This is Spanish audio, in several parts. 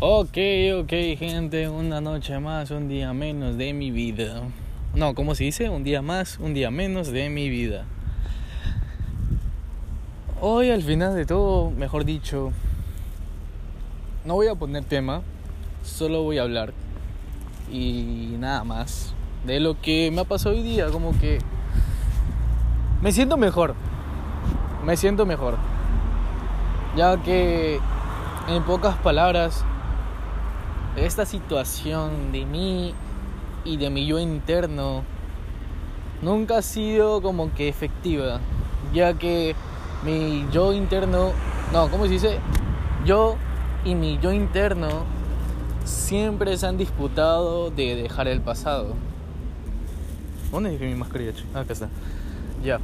Ok, ok, gente, una noche más, un día menos de mi vida. No, ¿cómo se dice? Un día más, un día menos de mi vida. Hoy al final de todo, mejor dicho, no voy a poner tema, solo voy a hablar y nada más de lo que me ha pasado hoy día, como que me siento mejor, me siento mejor, ya que en pocas palabras esta situación de mí y de mi yo interno nunca ha sido como que efectiva, ya que mi yo interno, no, ¿cómo se dice? Yo y mi yo interno siempre se han disputado de dejar el pasado. ¿Dónde dejé mi mascarilla? Ah, acá está. Ya.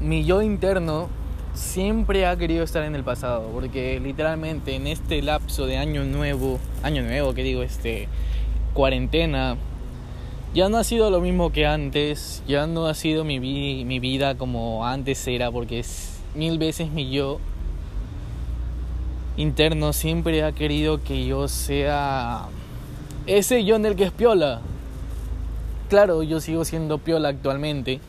Mi yo interno siempre ha querido estar en el pasado, porque literalmente en este lapso de año nuevo, año nuevo, que digo, este, cuarentena, ya no ha sido lo mismo que antes, ya no ha sido mi, mi vida como antes era, porque es mil veces mi yo interno siempre ha querido que yo sea ese yo en el que es piola. Claro, yo sigo siendo piola actualmente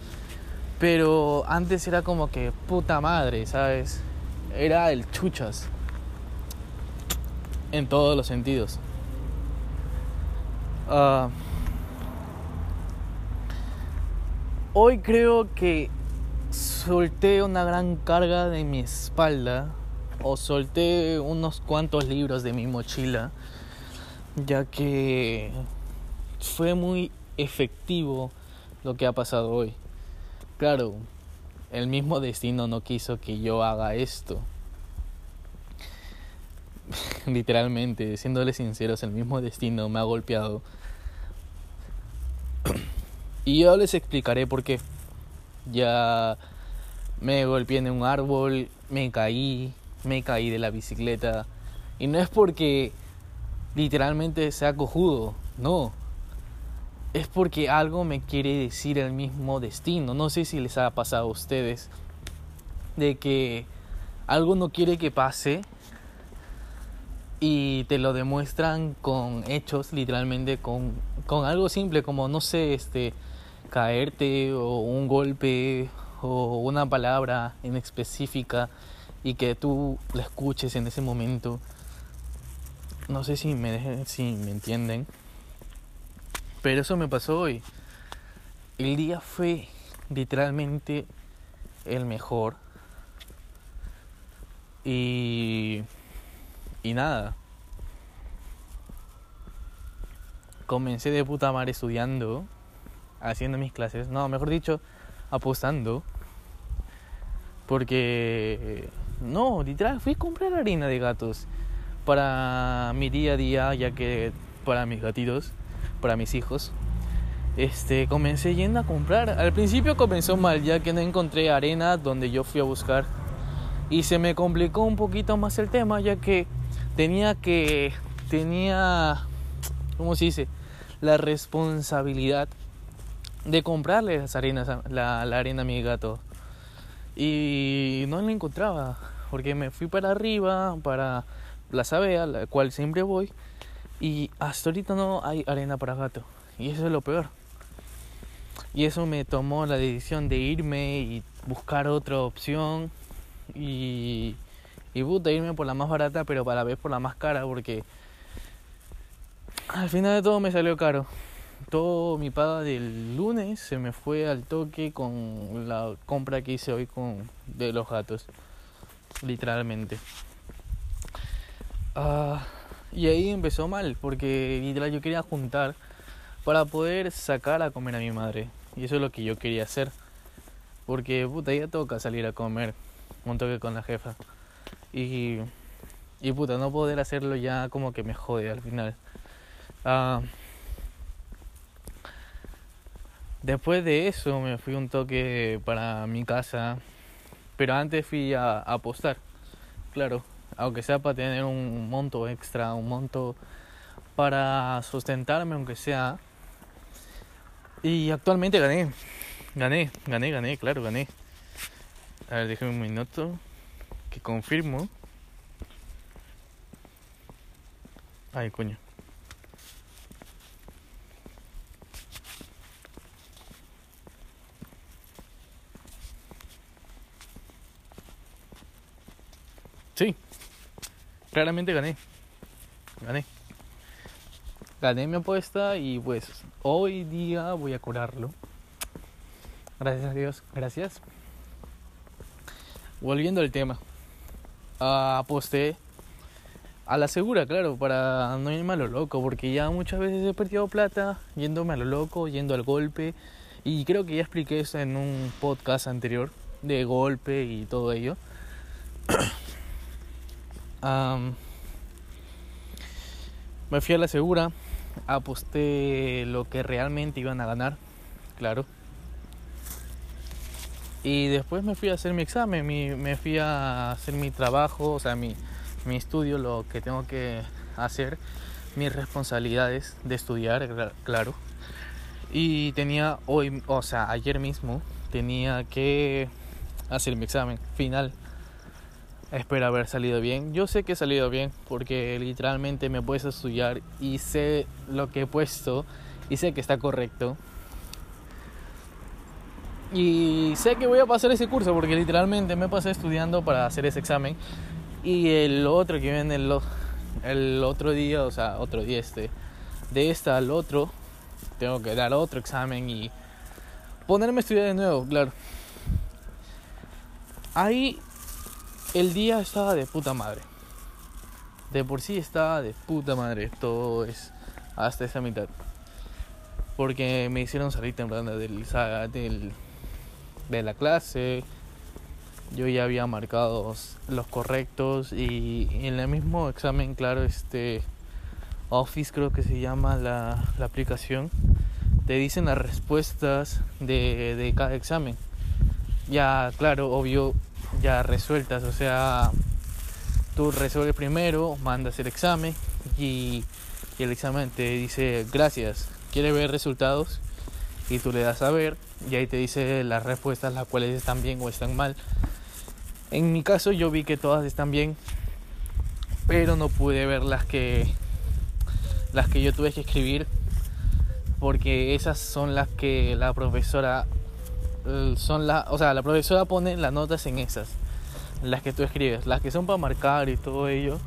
pero antes era como que puta madre, ¿sabes? Era el chuchas. En todos los sentidos. Uh, hoy creo que solté una gran carga de mi espalda. O solté unos cuantos libros de mi mochila. Ya que fue muy efectivo lo que ha pasado hoy. Claro, el mismo destino no quiso que yo haga esto. Literalmente, siéndole sinceros, el mismo destino me ha golpeado. y yo les explicaré por qué. Ya me golpeé en un árbol, me caí, me caí de la bicicleta. Y no es porque literalmente sea cojudo, no es porque algo me quiere decir el mismo destino. No sé si les ha pasado a ustedes de que algo no quiere que pase y te lo demuestran con hechos, literalmente con, con algo simple como no sé, este caerte o un golpe o una palabra en específica y que tú la escuches en ese momento. No sé si me si me entienden. Pero eso me pasó hoy. El día fue literalmente el mejor. Y, y nada. Comencé de puta madre estudiando, haciendo mis clases. No, mejor dicho, apostando. Porque, no, literal, fui a comprar harina de gatos para mi día a día, ya que para mis gatitos para mis hijos, este, comencé yendo a comprar. Al principio comenzó mal, ya que no encontré arena donde yo fui a buscar. Y se me complicó un poquito más el tema, ya que tenía que. tenía. ¿Cómo se dice? La responsabilidad de comprarle las arenas, la, arena a mi gato. Y no la encontraba, porque me fui para arriba, para Plaza Vea, la cual siempre voy y hasta ahorita no hay arena para gato. Y eso es lo peor. Y eso me tomó la decisión de irme y buscar otra opción. Y, y puta, irme por la más barata, pero para la vez por la más cara, porque al final de todo me salió caro. Todo mi paga del lunes se me fue al toque con la compra que hice hoy con de los gatos. Literalmente. Ah. Y ahí empezó mal, porque literal yo quería juntar para poder sacar a comer a mi madre. Y eso es lo que yo quería hacer. Porque puta, ya toca salir a comer un toque con la jefa. Y, y puta, no poder hacerlo ya como que me jode al final. Ah, después de eso me fui un toque para mi casa. Pero antes fui a apostar. Claro, aunque sea para tener un monto extra, un monto para sustentarme, aunque sea. Y actualmente gané, gané, gané, gané, claro, gané. A ver, déjame un minuto que confirmo. Ay, coño. Sí, claramente gané. Gané. Gané mi apuesta y pues hoy día voy a curarlo. Gracias a Dios, gracias. Volviendo al tema. Uh, aposté a la segura, claro, para no irme a lo loco, porque ya muchas veces he perdido plata yéndome a lo loco, yendo al golpe. Y creo que ya expliqué eso en un podcast anterior de golpe y todo ello. Me fui a la segura, aposté lo que realmente iban a ganar, claro. Y después me fui a hacer mi examen, me fui a hacer mi trabajo, o sea, mi, mi estudio, lo que tengo que hacer, mis responsabilidades de estudiar, claro. Y tenía hoy, o sea, ayer mismo, tenía que hacer mi examen final Espero haber salido bien. Yo sé que he salido bien porque literalmente me a estudiar y sé lo que he puesto y sé que está correcto. Y sé que voy a pasar ese curso porque literalmente me pasé estudiando para hacer ese examen. Y el otro que viene el, el otro día, o sea, otro día este, de esta al otro, tengo que dar otro examen y ponerme a estudiar de nuevo, claro. Ahí el día estaba de puta madre. De por sí estaba de puta madre. Todo es hasta esa mitad. Porque me hicieron salir temprano del, del, de la clase. Yo ya había marcado los correctos y en el mismo examen, claro, este Office creo que se llama la, la aplicación, te dicen las respuestas de, de cada examen. Ya, claro, obvio, ya resueltas. O sea, tú resuelves primero, mandas el examen y, el examen te dice gracias, quiere ver resultados y tú le das a ver y ahí te dice las respuestas las cuales están bien o están mal. En mi caso yo vi que todas están bien, pero no pude ver las que las que yo tuve que escribir porque esas son las que la profesora son las, o sea, la profesora pone las notas en esas, las que tú escribes, las que son para marcar y todo ello.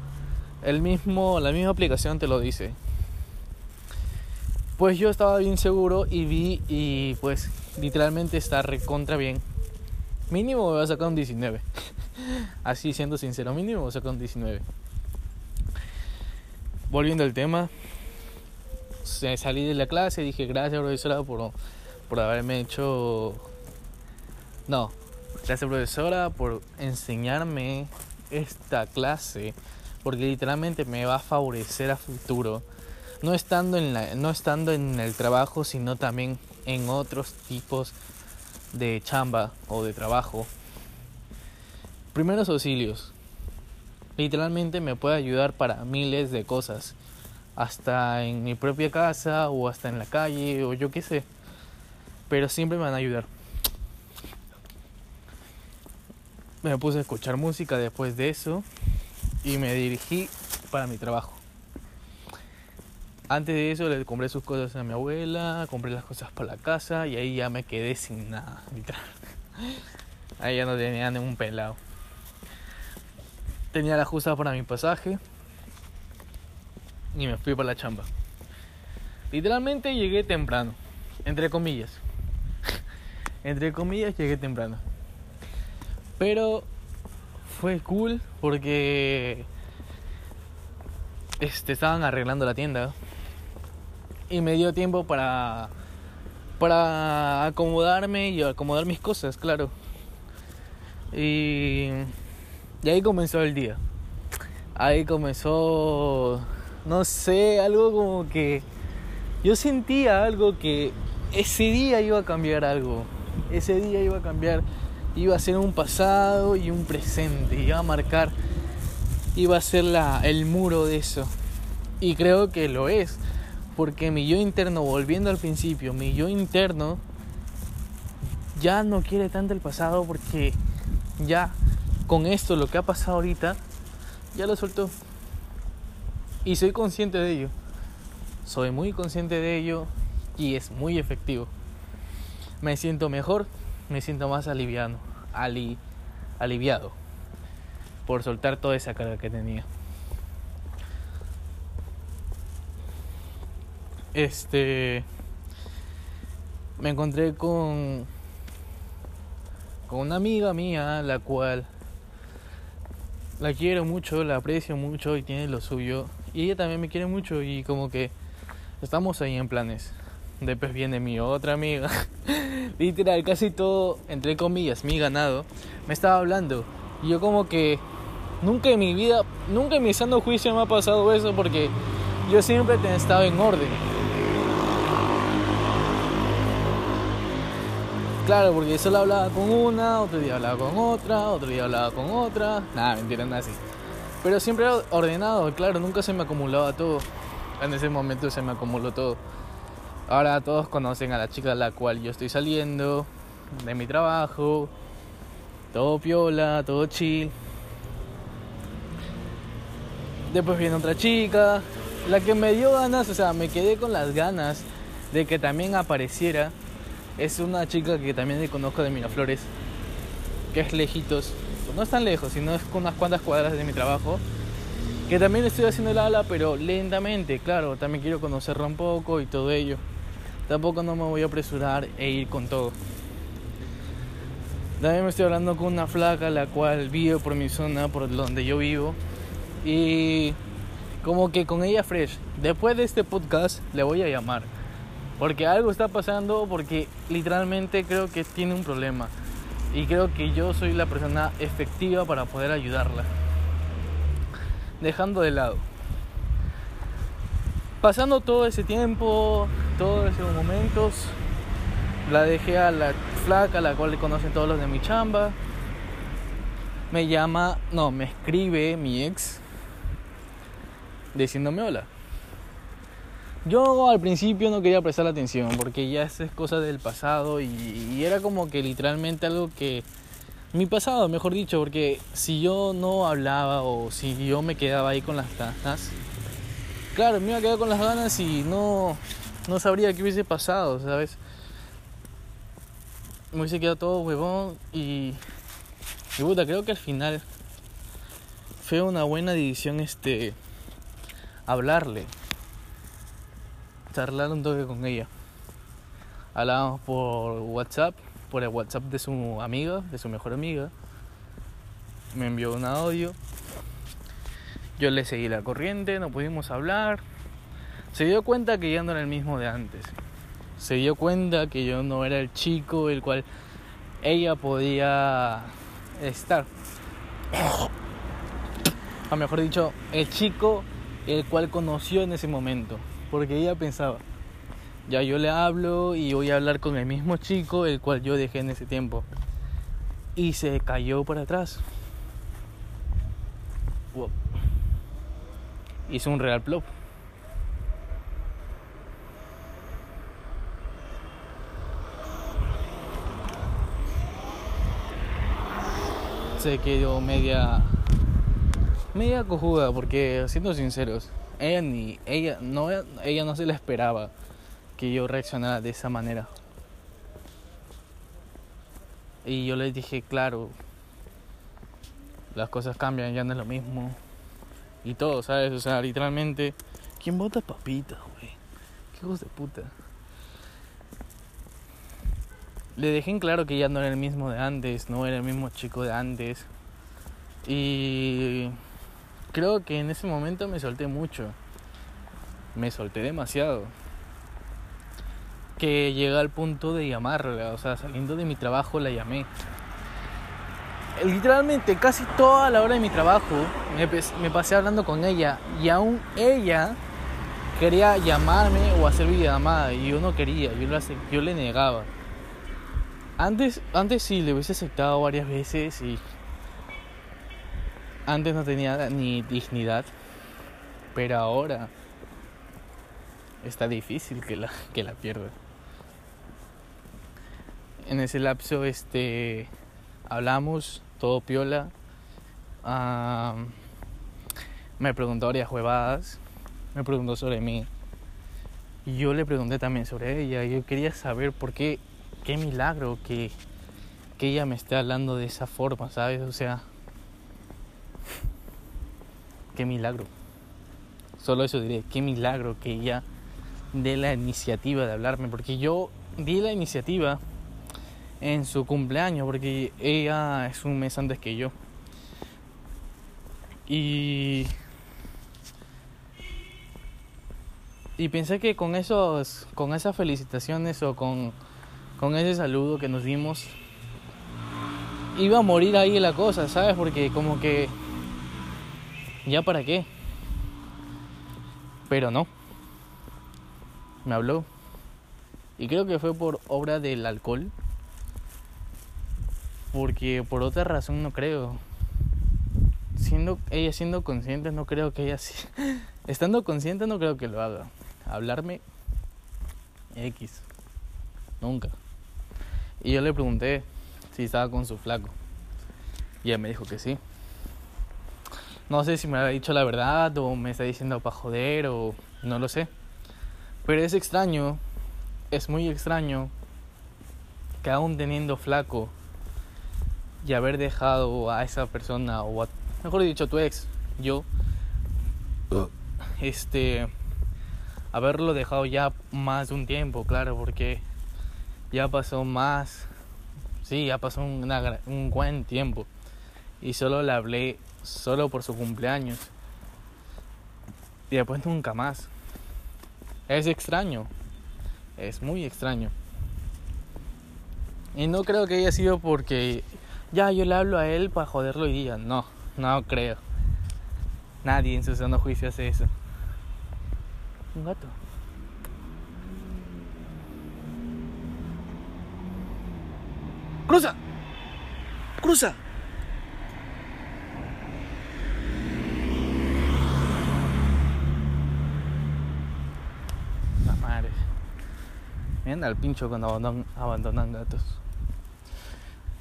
El mismo, la misma aplicación te lo dice. Pues yo estaba bien seguro y vi y pues literalmente está recontra bien. Mínimo me va a sacar un 19. Así siendo sincero, mínimo me a sacar un 19. Volviendo al tema, salí de la clase dije gracias profesora por, por haberme hecho no, gracias profesora por enseñarme esta clase, porque literalmente me va a favorecer a futuro, no estando en, la, no estando en el trabajo, sino también en otros tipos de chamba o de trabajo. Primeros auxilios. Literalmente me puede ayudar para miles de cosas. Hasta en mi propia casa o hasta en la calle o yo qué sé. Pero siempre me van a ayudar. Me puse a escuchar música después de eso y me dirigí para mi trabajo. Antes de eso le compré sus cosas a mi abuela, compré las cosas para la casa y ahí ya me quedé sin nada, literal. Ahí ya no tenía ningún pelado. Tenía la justa para mi pasaje y me fui para la chamba. Literalmente llegué temprano, entre comillas. entre comillas llegué temprano. Pero fue cool porque este, estaban arreglando la tienda y me dio tiempo para para acomodarme y acomodar mis cosas, claro. Y, y ahí comenzó el día. Ahí comenzó, no sé, algo como que yo sentía algo que ese día iba a cambiar algo. Ese día iba a cambiar iba a ser un pasado y un presente, iba a marcar, iba a ser la, el muro de eso. Y creo que lo es, porque mi yo interno, volviendo al principio, mi yo interno ya no quiere tanto el pasado porque ya con esto, lo que ha pasado ahorita, ya lo soltó. Y soy consciente de ello. Soy muy consciente de ello y es muy efectivo. Me siento mejor, me siento más aliviado, ali, aliviado por soltar toda esa carga que tenía. Este me encontré con con una amiga mía la cual la quiero mucho, la aprecio mucho y tiene lo suyo y ella también me quiere mucho y como que estamos ahí en planes. Después viene mi otra amiga. Literal, casi todo, entre comillas, mi ganado, me estaba hablando. Y yo como que nunca en mi vida, nunca en mi sano juicio me ha pasado eso porque yo siempre he estado en orden. Claro, porque solo hablaba con una, otro día hablaba con otra, otro día hablaba con otra. Nada, mentira, nada así. Pero siempre ordenado, claro, nunca se me acumulaba todo. En ese momento se me acumuló todo. Ahora todos conocen a la chica a la cual yo estoy saliendo, de mi trabajo, todo piola, todo chill. Después viene otra chica, la que me dio ganas, o sea, me quedé con las ganas de que también apareciera. Es una chica que también conozco de Miraflores, que es lejitos, no es tan lejos, sino es con unas cuantas cuadras de mi trabajo. Que también estoy haciendo el ala, pero lentamente, claro, también quiero conocerla un poco y todo ello. Tampoco no me voy a apresurar e ir con todo. También me estoy hablando con una flaca la cual vive por mi zona, por donde yo vivo. Y como que con ella fresh. Después de este podcast le voy a llamar. Porque algo está pasando, porque literalmente creo que tiene un problema. Y creo que yo soy la persona efectiva para poder ayudarla. Dejando de lado. Pasando todo ese tiempo, todos esos momentos, la dejé a la flaca, la cual le conocen todos los de mi chamba. Me llama, no, me escribe mi ex diciéndome hola. Yo al principio no quería prestar atención porque ya es cosa del pasado y, era como que literalmente algo que... Mi pasado, mejor dicho, porque si yo no hablaba o si yo me quedaba ahí con las ganas, claro, me iba a quedar con las ganas y no, no sabría qué hubiese pasado, ¿sabes? Me hubiese quedado todo huevón y... Y puta, creo que al final fue una buena decisión este... hablarle charlar un toque con ella. Hablábamos por WhatsApp, por el WhatsApp de su amiga, de su mejor amiga. Me envió un audio. Yo le seguí la corriente, no pudimos hablar. Se dio cuenta que ya no era el mismo de antes. Se dio cuenta que yo no era el chico el cual ella podía estar. O mejor dicho, el chico el cual conoció en ese momento porque ella pensaba, ya yo le hablo y voy a hablar con el mismo chico el cual yo dejé en ese tiempo. Y se cayó para atrás. Hizo un real plop. Se quedó media media cojuda porque siendo sinceros ella ni ella no ella no se le esperaba que yo reaccionara de esa manera. Y yo le dije claro las cosas cambian ya no es lo mismo. Y todo sabes o sea literalmente quién vota papita güey qué hijos de puta le dejé en claro que ya no era el mismo de antes no era el mismo chico de antes y creo que en ese momento me solté mucho. Me solté demasiado. Que llega al punto de llamarla, o sea, saliendo de mi trabajo la llamé. Literalmente casi toda la hora de mi trabajo me, pasé hablando con ella y aún ella quería llamarme o hacer videollamada y yo no quería, yo, yo le negaba. Antes, antes sí le hubiese aceptado varias veces y antes no tenía ni dignidad, pero ahora está difícil que la, que la pierda. En ese lapso este hablamos, todo piola. me preguntó varias huevadas. me preguntó sobre mí. Y yo le pregunté también sobre ella. Yo quería saber por qué, qué milagro que, que ella me esté hablando de esa forma, ¿sabes? O sea, qué milagro. Solo eso diré, qué milagro que ella dé la iniciativa de hablarme, porque yo di la iniciativa en su cumpleaños, porque ella es un mes antes que yo. Y y pensé que con esos con esas felicitaciones o con con ese saludo que nos dimos iba a morir ahí la cosa, ¿sabes? Porque como que ya para qué. Pero no. Me habló. Y creo que fue por obra del alcohol. Porque por otra razón no creo. Siendo ella siendo consciente, no creo que ella estando consciente no creo que lo haga. Hablarme X. Nunca. Y yo le pregunté si estaba con su flaco. Y ella me dijo que sí. No sé si me ha dicho la verdad o me está diciendo para joder o no lo sé. Pero es extraño, es muy extraño que aún teniendo flaco y haber dejado a esa persona o mejor dicho tu ex, yo este haberlo dejado ya más de un tiempo, claro, porque ya pasó más, sí, ya pasó un buen tiempo y solo le hablé solo por su cumpleaños. Y después nunca más. Es extraño. Es muy extraño. Y no creo que haya sido porque ya yo le hablo a él para joderlo y día. No, no creo. Nadie en su sano juicio hace eso. Un gato. ¡Cruza! ¡Cruza! al pincho cuando abandonan, gatos.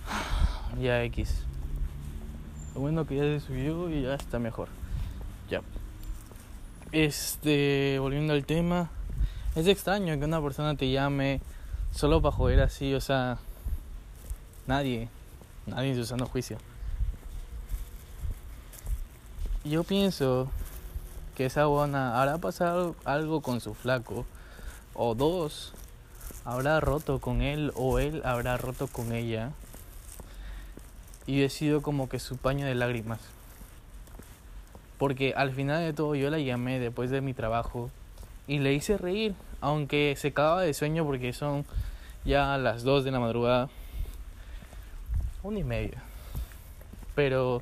Ya X. Lo bueno que ya se subió y ya está mejor. Ya. Este, volviendo al tema. Es extraño que una persona te llame solo para joder así, o sea. Nadie. Nadie en su sano juicio. Yo pienso que esa buena habrá pasado algo con su flaco. O dos habrá roto con él o él habrá roto con ella y he sido como que su paño de lágrimas. Porque al final de todo yo la llamé después de mi trabajo y le hice reír, aunque se cagaba de sueño porque son ya las 2 de la madrugada, una y media. Pero,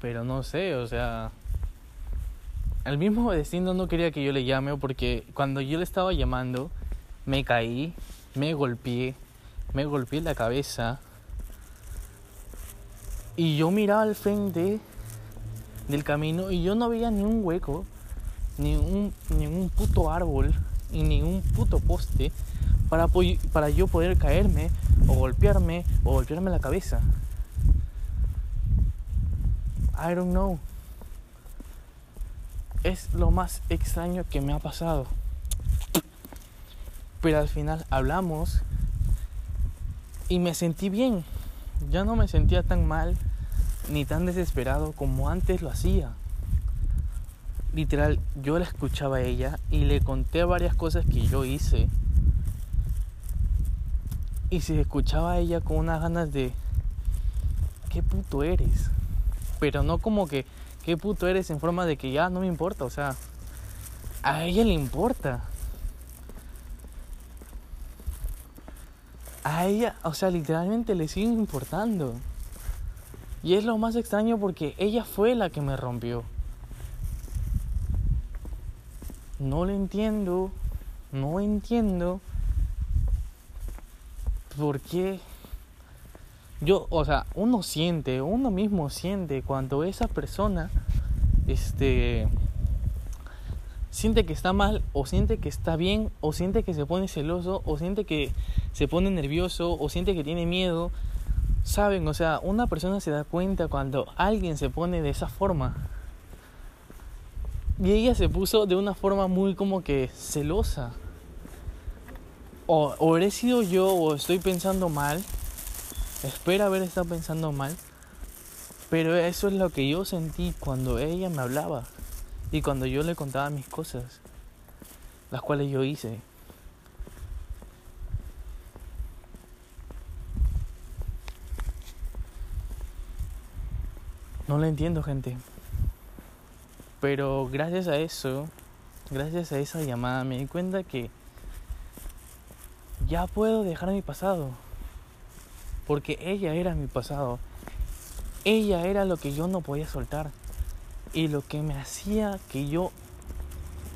pero no sé, o sea, el mismo destino no quería que yo le llame porque cuando yo le estaba llamando me caí, me golpeé, me golpeé la cabeza y yo miraba al frente del camino y yo no veía ni un hueco, ni un, ni un puto árbol y ni un puto poste para, para yo poder caerme o golpearme o golpearme la cabeza. I don't know es lo más extraño que me ha pasado. Pero al final hablamos y me sentí bien. Ya no me sentía tan mal ni tan desesperado como antes lo hacía. Literal, yo la escuchaba a ella y le conté varias cosas que yo hice. Y se escuchaba a ella con unas ganas de... ¿Qué puto eres? Pero no como que qué puto eres en forma de que ya no me importa, o sea, a ella le importa. A ella, o sea, literalmente le sigue importando. Y es lo más extraño porque ella fue la que me rompió. No le entiendo, no entiendo por qué yo, o sea, uno siente, uno mismo siente cuando esa persona, este, siente que está mal, o siente que está bien, o siente que se pone celoso, o siente que se pone nervioso, o siente que tiene miedo. Saben, o sea, una persona se da cuenta cuando alguien se pone de esa forma. Y ella se puso de una forma muy como que celosa. O, o he sido yo o estoy pensando mal. Espero haber estado pensando mal. Pero eso es lo que yo sentí cuando ella me hablaba. Y cuando yo le contaba mis cosas. Las cuales yo hice. No lo entiendo, gente. Pero gracias a eso, gracias a esa llamada, me di cuenta que ya puedo dejar mi pasado. Porque ella era mi pasado. Ella era lo que yo no podía soltar. Y lo que me hacía que yo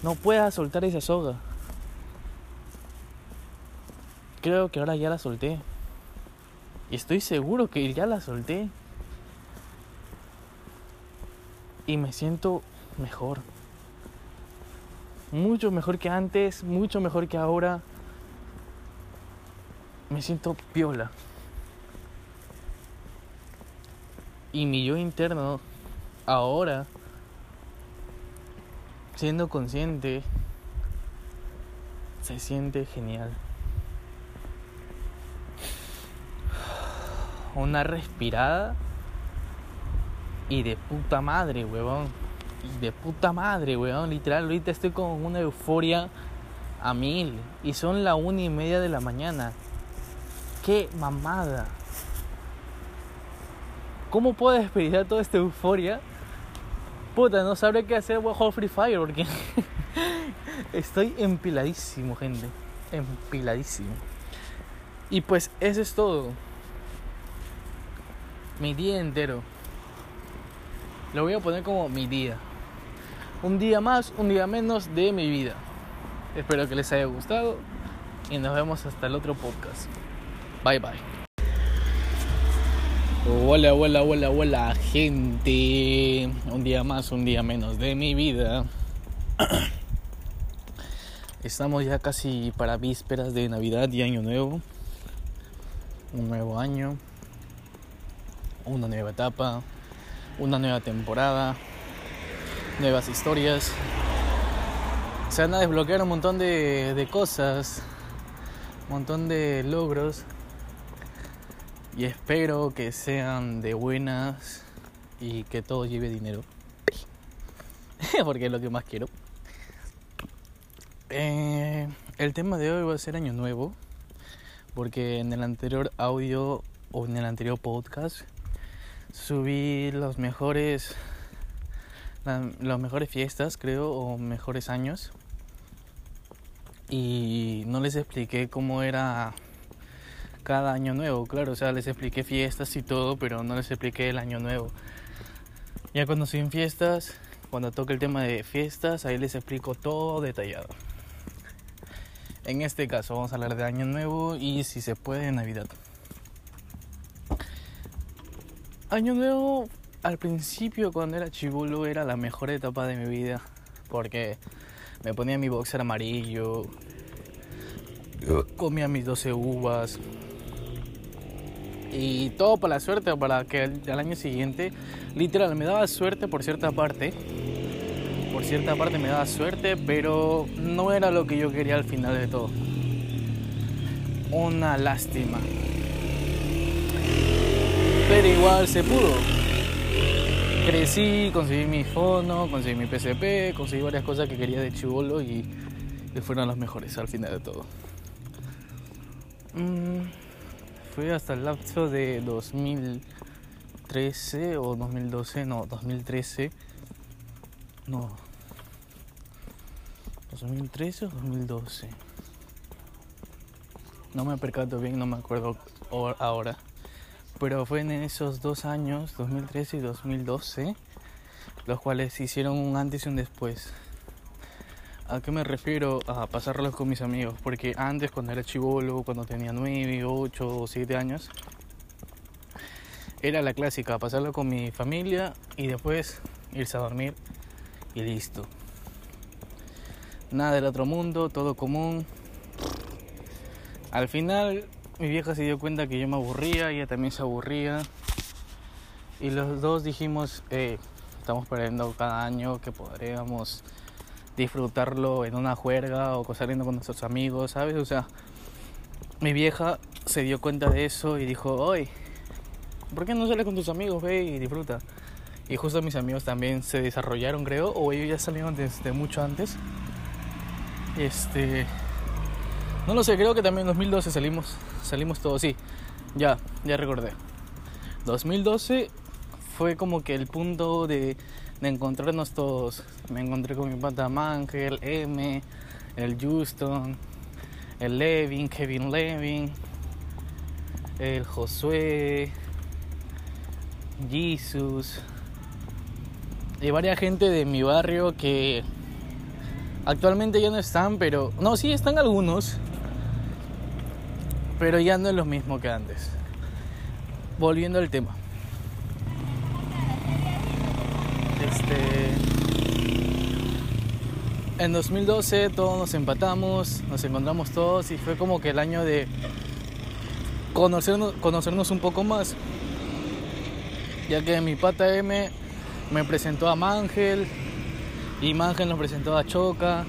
no pueda soltar esa soga. Creo que ahora ya la solté. Y estoy seguro que ya la solté. Y me siento mejor. Mucho mejor que antes, mucho mejor que ahora. Me siento piola. Y mi yo interno, ahora, siendo consciente, se siente genial. Una respirada y de puta madre, huevón de puta madre, weón. Literal, ahorita estoy con una euforia a mil. Y son la una y media de la mañana. ¡Qué mamada! ¿Cómo puedo despedir toda esta euforia? Puta, no sabré qué hacer, voy a jugar Free Fire porque estoy empiladísimo, gente. Empiladísimo. Y pues eso es todo. Mi día entero. Lo voy a poner como mi día un día más, un día menos de mi vida. Espero que les haya gustado y nos vemos hasta el otro podcast. Bye bye. Hola, hola, hola, hola, gente. Un día más, un día menos de mi vida. Estamos ya casi para vísperas de Navidad y Año Nuevo. Un nuevo año. Una nueva etapa. Una nueva temporada nuevas historias. Se van a desbloquear un montón de, de cosas, un montón de logros. Y espero que sean de buenas y que todo lleve dinero. Porque es lo que más quiero. Eh, el tema de hoy va a ser Año Nuevo. Porque en el anterior audio o en el anterior podcast subí los mejores las mejores fiestas, creo, o mejores años. Y no les expliqué cómo era cada año nuevo, claro, o sea, les expliqué fiestas y todo, pero no les expliqué el año nuevo. Ya cuando estoy en fiestas, cuando toque el tema de fiestas, ahí les explico todo detallado. En este caso vamos a hablar de año nuevo y si se puede Navidad. Año nuevo al principio cuando era chivolo era la mejor etapa de mi vida porque me ponía mi boxer amarillo, comía mis 12 uvas y todo para la suerte, para que al año siguiente, literal, me daba suerte por cierta parte, por cierta parte me daba suerte, pero no era lo que yo quería al final de todo. Una lástima. Pero igual se pudo crecí, conseguí mi fono, conseguí mi PCP, conseguí varias cosas que quería de chivolo y, fueron las mejores al final de todo. Mm, fue hasta el lapso de 2013 o 2012, no, 2013. No. 2013 o 2012. No me percato bien, no me acuerdo ahora pero fue en esos dos años, 2013 y 2012, los cuales hicieron un antes y un después. ¿A qué me refiero? A pasarlos con mis amigos, porque antes cuando era chivolo, cuando tenía 9, 8 o 7 años, era la clásica, pasarlo con mi familia y después irse a dormir y listo. Nada del otro mundo, todo común. Al final mi vieja se dio cuenta que yo me aburría, ella también se aburría. Y los dos dijimos, eh, estamos perdiendo cada año que podríamos disfrutarlo en una juerga o saliendo con nuestros amigos, ¿sabes? O sea, mi vieja se dio cuenta de eso y dijo, oye, ¿por qué no sales con tus amigos, ve y disfruta? Y justo mis amigos también se desarrollaron, creo, o ellos ya salieron desde mucho antes. Este. No lo sé, creo que también en 2012 salimos, salimos todos, sí. Ya, ya recordé. 2012 fue como que el punto de, encontrarnos todos. Me encontré con mi pata Mangel, M, el Houston, el Levin, Kevin Levin, el Josué, Jesus y varias gente de mi barrio que actualmente ya no están, pero no, sí están algunos, pero ya no es lo mismo que antes. Volviendo al tema. Este en 2012 todos nos empatamos, nos encontramos todos y fue como que el año de conocernos, conocernos un poco más. Ya que mi pata M me presentó a Mangel y Mangel nos presentó a Choca.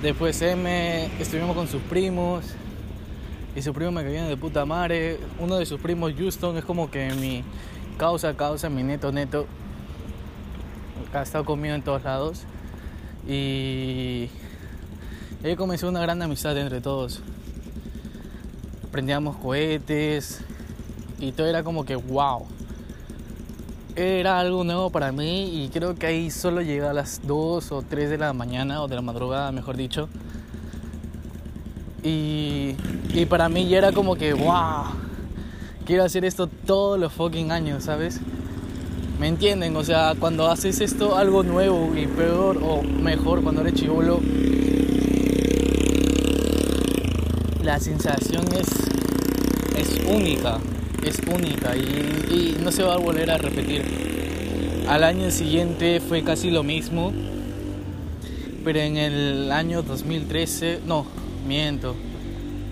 Después M estuvimos con sus primos y sus primos me caían de puta madre. Uno de sus primos, Houston, es como que mi causa, causa, mi neto, neto. Ha estado conmigo en todos lados. Y ahí comenzó una gran amistad entre todos. Prendíamos cohetes y todo era como que wow era algo nuevo para mí y creo que ahí solo llegué a las 2 o 3 de la mañana o de la madrugada, mejor dicho. Y, y para mí ya era como que, wow, quiero hacer esto todos los fucking años, ¿sabes? ¿Me entienden? O sea, cuando haces esto algo nuevo y peor o mejor cuando eres chivolo, la sensación es, es única es única y, no se va a volver a repetir. Al año siguiente fue casi lo mismo, pero en el año 2013, no,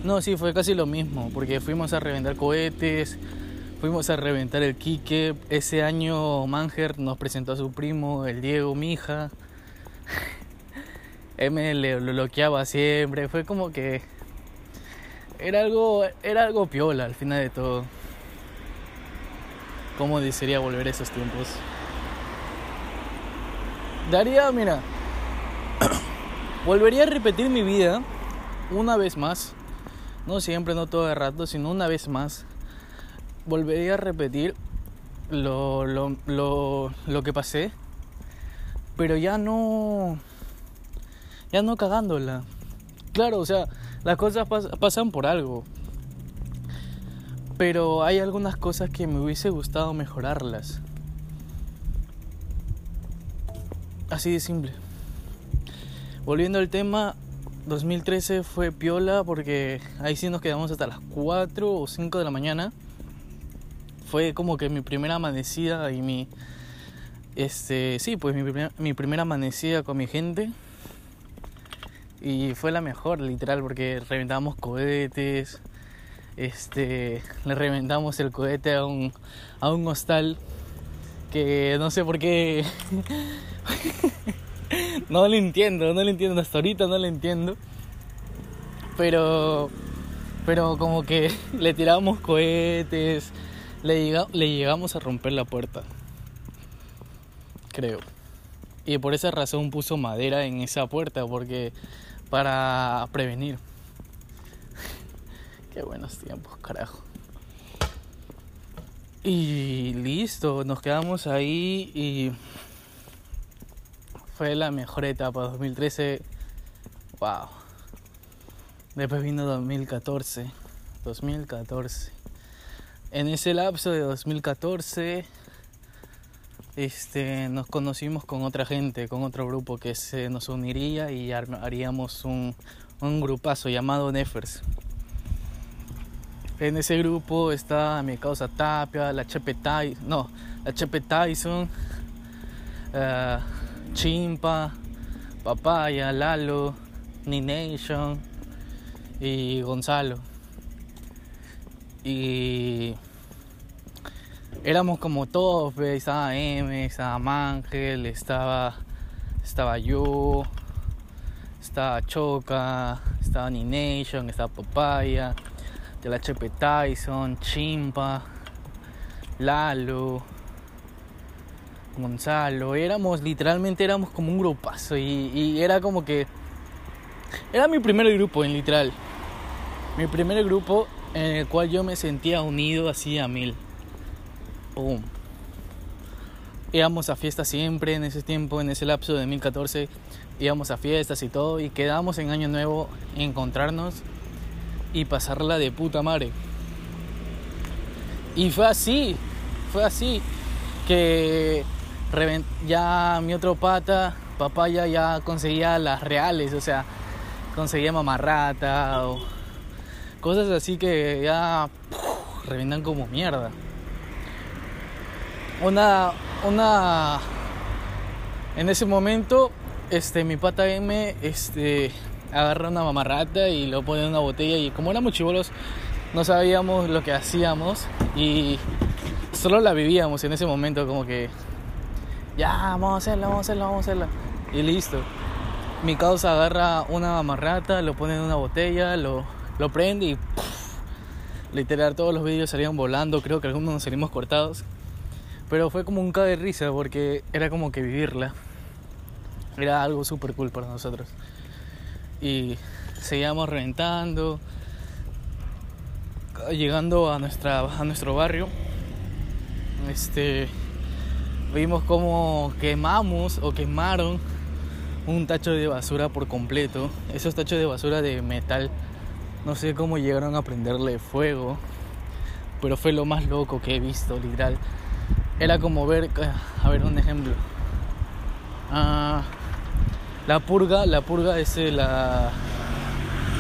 No, sí, fue casi lo mismo, porque fuimos a reventar cohetes, fuimos a reventar el Quique. Ese año Manger nos presentó a su primo, el Diego Mija. M le bloqueaba siempre, fue como que era algo, era algo piola al final de todo. ¿Cómo desearía volver a esos tiempos? Daría, mira, volvería a repetir mi vida una vez más. No siempre, no todo el rato, sino una vez más. Volvería a repetir lo, lo, lo, lo que pasé. Pero ya no... Ya no cagándola. Claro, o sea, las cosas pasan por algo pero hay algunas cosas que me hubiese gustado mejorarlas. Así de simple. Volviendo al tema, 2013 fue piola porque ahí sí nos quedamos hasta las 4 o 5 de la mañana. Fue como que mi primera amanecida y mi este, sí, pues mi, mi primera amanecida con mi gente. Y fue la mejor, literal, porque reventábamos cohetes, este, le reventamos el cohete a un, a un hostal que no sé por qué no lo entiendo, no lo entiendo hasta ahorita no lo entiendo. Pero pero como que le tiramos cohetes, le, le llegamos a romper la puerta. Creo. Y por esa razón puso madera en esa puerta porque para prevenir. Qué buenos tiempos, carajo. Y listo, nos quedamos ahí y fue la mejor etapa, 2013. Wow. Después vino 2014. 2014. En ese lapso de 2014 este, nos conocimos con otra gente, con otro grupo que se nos uniría y haríamos un, un grupazo llamado Nefers. En ese grupo está mi causa Tapia, la Chepe Tyson, no, la Chepe Tyson, uh, Chimpa, Papaya, Lalo, Nination y Gonzalo. Y éramos como todos, estaba M, estaba Mangel, estaba, estaba yo, estaba Choca, estaba Nination, estaba Papaya, del HP Tyson, Chimpa, Lalo, Gonzalo, éramos literalmente éramos como un grupazo y, y era como que era mi primer grupo en literal, mi primer grupo en el cual yo me sentía unido así a mil. ¡Pum! Íbamos a fiestas siempre en ese tiempo, en ese lapso de 2014. Íbamos a fiestas y todo. Y quedamos en Año Nuevo encontrarnos y pasarla de puta madre. Y fue así, fue así. Que ya mi otro pata, papaya, ya conseguía las reales. O sea, conseguía mamarrata o cosas así que ya reventan como mierda una, una, en ese momento, este, mi pata M, este, agarra una mamarrata y lo pone en una botella y como éramos chivolos, no sabíamos lo que hacíamos y solo la vivíamos en ese momento como que, ya, vamos a hacerla, vamos a hacerla, vamos a hacerla y listo. Mi causa agarra una mamarrata, lo pone en una botella, lo, lo prende y literal todos los vídeos salían volando, creo que algunos nos salimos cortados. Pero fue como un cae de risa porque era como que vivirla. Era algo súper cool para nosotros. Y seguíamos reventando. Llegando a, nuestra, a nuestro barrio. Este. Vimos como quemamos o quemaron un tacho de basura por completo. Esos tachos de basura de metal. No sé cómo llegaron a prenderle fuego. Pero fue lo más loco que he visto, literal era como ver, a ver un ejemplo. Ah, la purga, la purga es la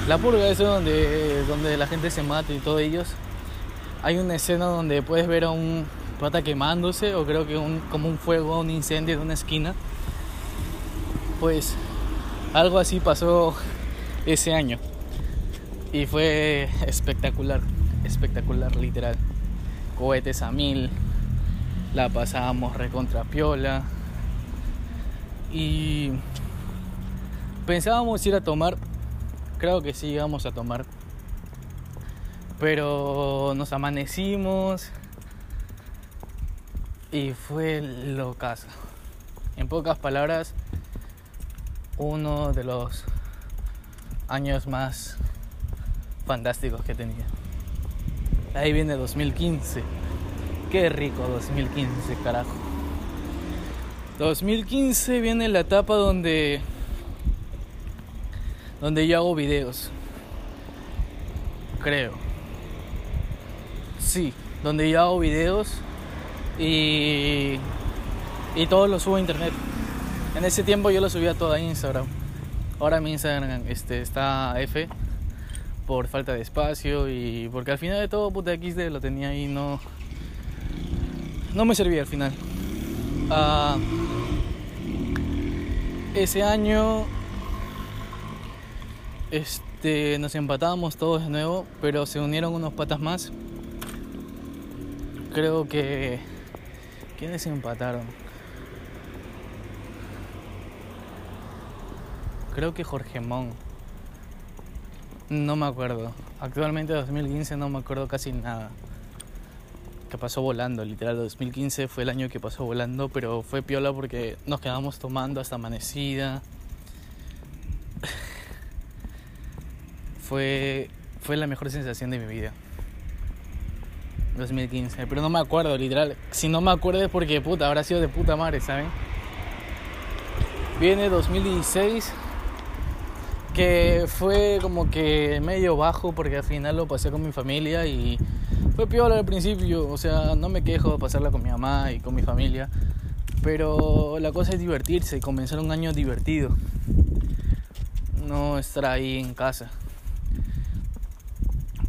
la purga es donde donde la gente se mata y todos ellos. Hay una escena donde puedes ver a un pata quemándose o creo que un, como un fuego, un incendio en una esquina. Pues algo así pasó ese año y fue espectacular, espectacular literal. Cohetes a mil, la pasábamos recontra piola y pensábamos ir a tomar, creo que sí íbamos a tomar, pero nos amanecimos y fue lo caso. En pocas palabras, uno de los años más fantásticos que tenía. Ahí viene 2015 Qué rico 2015, carajo. 2015 viene la etapa donde donde yo hago videos. Creo. Sí, donde yo hago videos y y todo lo subo a internet. En ese tiempo yo lo subía todo a Instagram. Ahora mi Instagram este, está F por falta de espacio y porque al final de todo puta XD lo tenía ahí no no me servía al final. Ah, ese año este, nos empatamos todos de nuevo, pero se unieron unos patas más. Creo que... ¿Quiénes empataron? Creo que Jorge Mon. No me acuerdo. Actualmente 2015 no me acuerdo casi nada que pasó volando, literal. 2015 fue el año que pasó volando, pero fue piola porque nos quedamos tomando hasta amanecida. fue, fue la mejor sensación de mi vida. 2015, pero no me acuerdo, literal. Si no me acuerdo es porque puta, habrá sido de puta madre, ¿saben? Viene 2016, que fue como que medio bajo porque al final lo pasé con mi familia y fue piola al principio, o sea, no me quejo de pasarla con mi mamá y con mi familia, pero la cosa es divertirse comenzar un año divertido, no estar ahí en casa.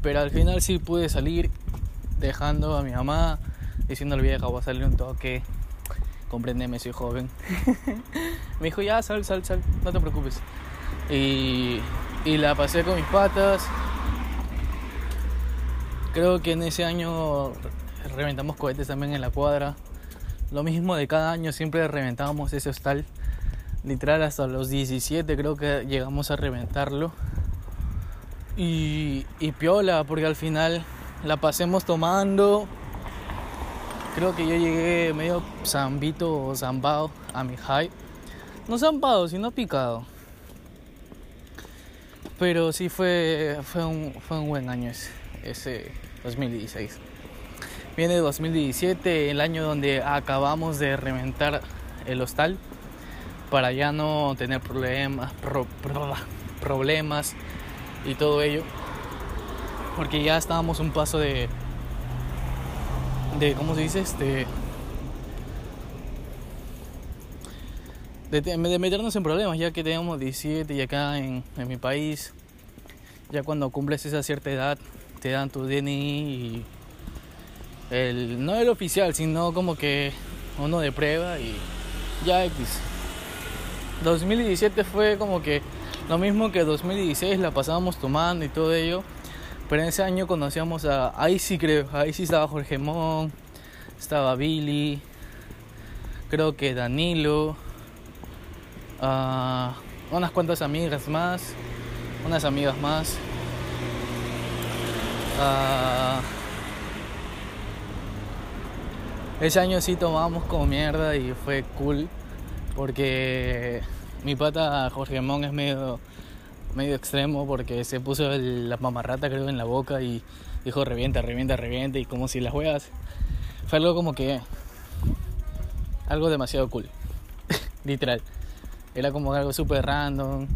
Pero al final sí pude salir dejando a mi mamá, diciéndole vieja, voy a salir un toque, comprendeme, soy joven. me dijo, ya, sal, sal, sal, no te preocupes. Y, y la pasé con mis patas, Creo que en ese año reventamos cohetes también en la cuadra. Lo mismo de cada año, siempre reventábamos ese hostal. Literal hasta los 17 creo que llegamos a reventarlo. Y, y piola, porque al final la pasemos tomando. Creo que yo llegué medio zambito o zambado a mi high. No zambado, sino picado. Pero sí fue, fue, un, fue un buen año ese, ese 2016. Viene 2017, el año donde acabamos de reventar el hostal para ya no tener problemas, problemas y todo ello. Porque ya estábamos un paso de, de ¿cómo se dice? Este, de, meternos en problemas, ya que tenemos 17 y acá en, en, mi país, ya cuando cumples esa cierta edad, te dan tu DNI y el, no el oficial, sino como que uno de prueba y ya X. 2017 fue como que lo mismo que 2016, la pasábamos tomando y todo ello. Pero en ese año conocíamos a. Ahí sí creo. Ahí sí estaba Jorge Mon. Estaba Billy. Creo que Danilo. Unas cuantas amigas más. Unas amigas más. Ese año sí tomamos como mierda y fue cool. Porque mi pata Jorge Mon es medio medio extremo porque se puso la mamarrata creo en la boca y dijo revienta, revienta, revienta y como si las juegas fue algo como que algo demasiado cool, literal. Era como algo súper random.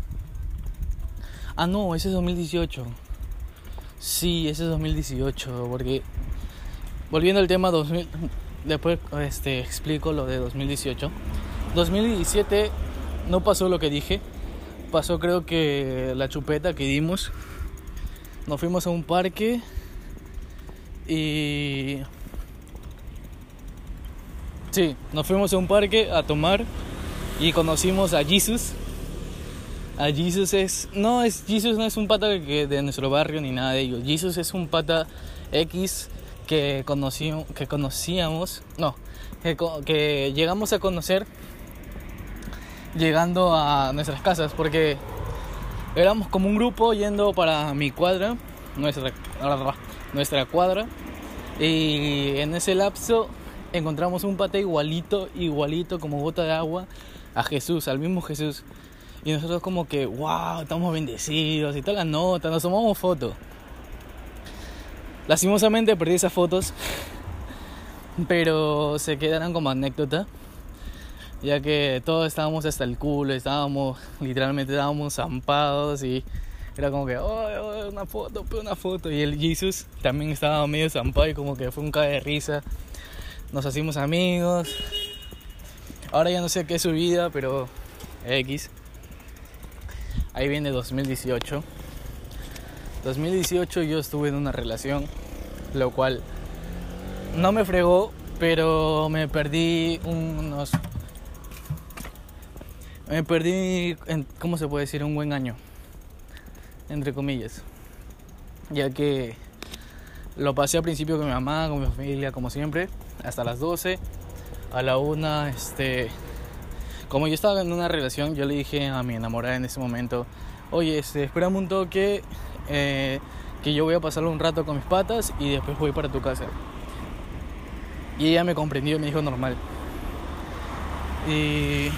Ah, no, ese es 2018. Sí, ese es 2018, porque volviendo al tema 2000, después este, explico lo de 2018. 2017 no pasó lo que dije pasó creo que la chupeta que dimos. Nos fuimos a un parque y... Sí, nos fuimos a un parque a tomar y conocimos a Jesus. A Jesus es... No, es Jesus no es un pata de nuestro barrio ni nada de ello. Jesus es un pata X que, conocí, que conocíamos... No, que, que llegamos a conocer llegando a nuestras casas porque éramos como un grupo yendo para mi cuadra, nuestra, cuadra, y en ese lapso encontramos un pate igualito, igualito como gota de agua a Jesús, al mismo Jesús. Y nosotros como que, wow, estamos bendecidos y toda la nota, nos tomamos fotos. Lastimosamente perdí esas fotos, pero se quedaron como anécdota ya que todos estábamos hasta el culo, estábamos, literalmente estábamos zampados y era como que, oh, una foto, una foto. Y el Jesus también estaba medio zampado y como que fue un cae de risa. Nos hacimos amigos. Ahora ya no sé qué es su vida, pero X. Ahí viene 2018. 2018 yo estuve en una relación, lo cual no me fregó, pero me perdí unos me perdí, en, ¿cómo se puede decir? Un buen año, entre comillas. Ya que lo pasé al principio con mi mamá, con mi familia, como siempre, hasta las 12. A la una, este, como yo estaba en una relación, yo le dije a mi enamorada en ese momento, oye, este, espérame un toque, eh, que yo voy a pasarlo un rato con mis patas y después voy para tu casa. Y ella me comprendió y me dijo normal. Y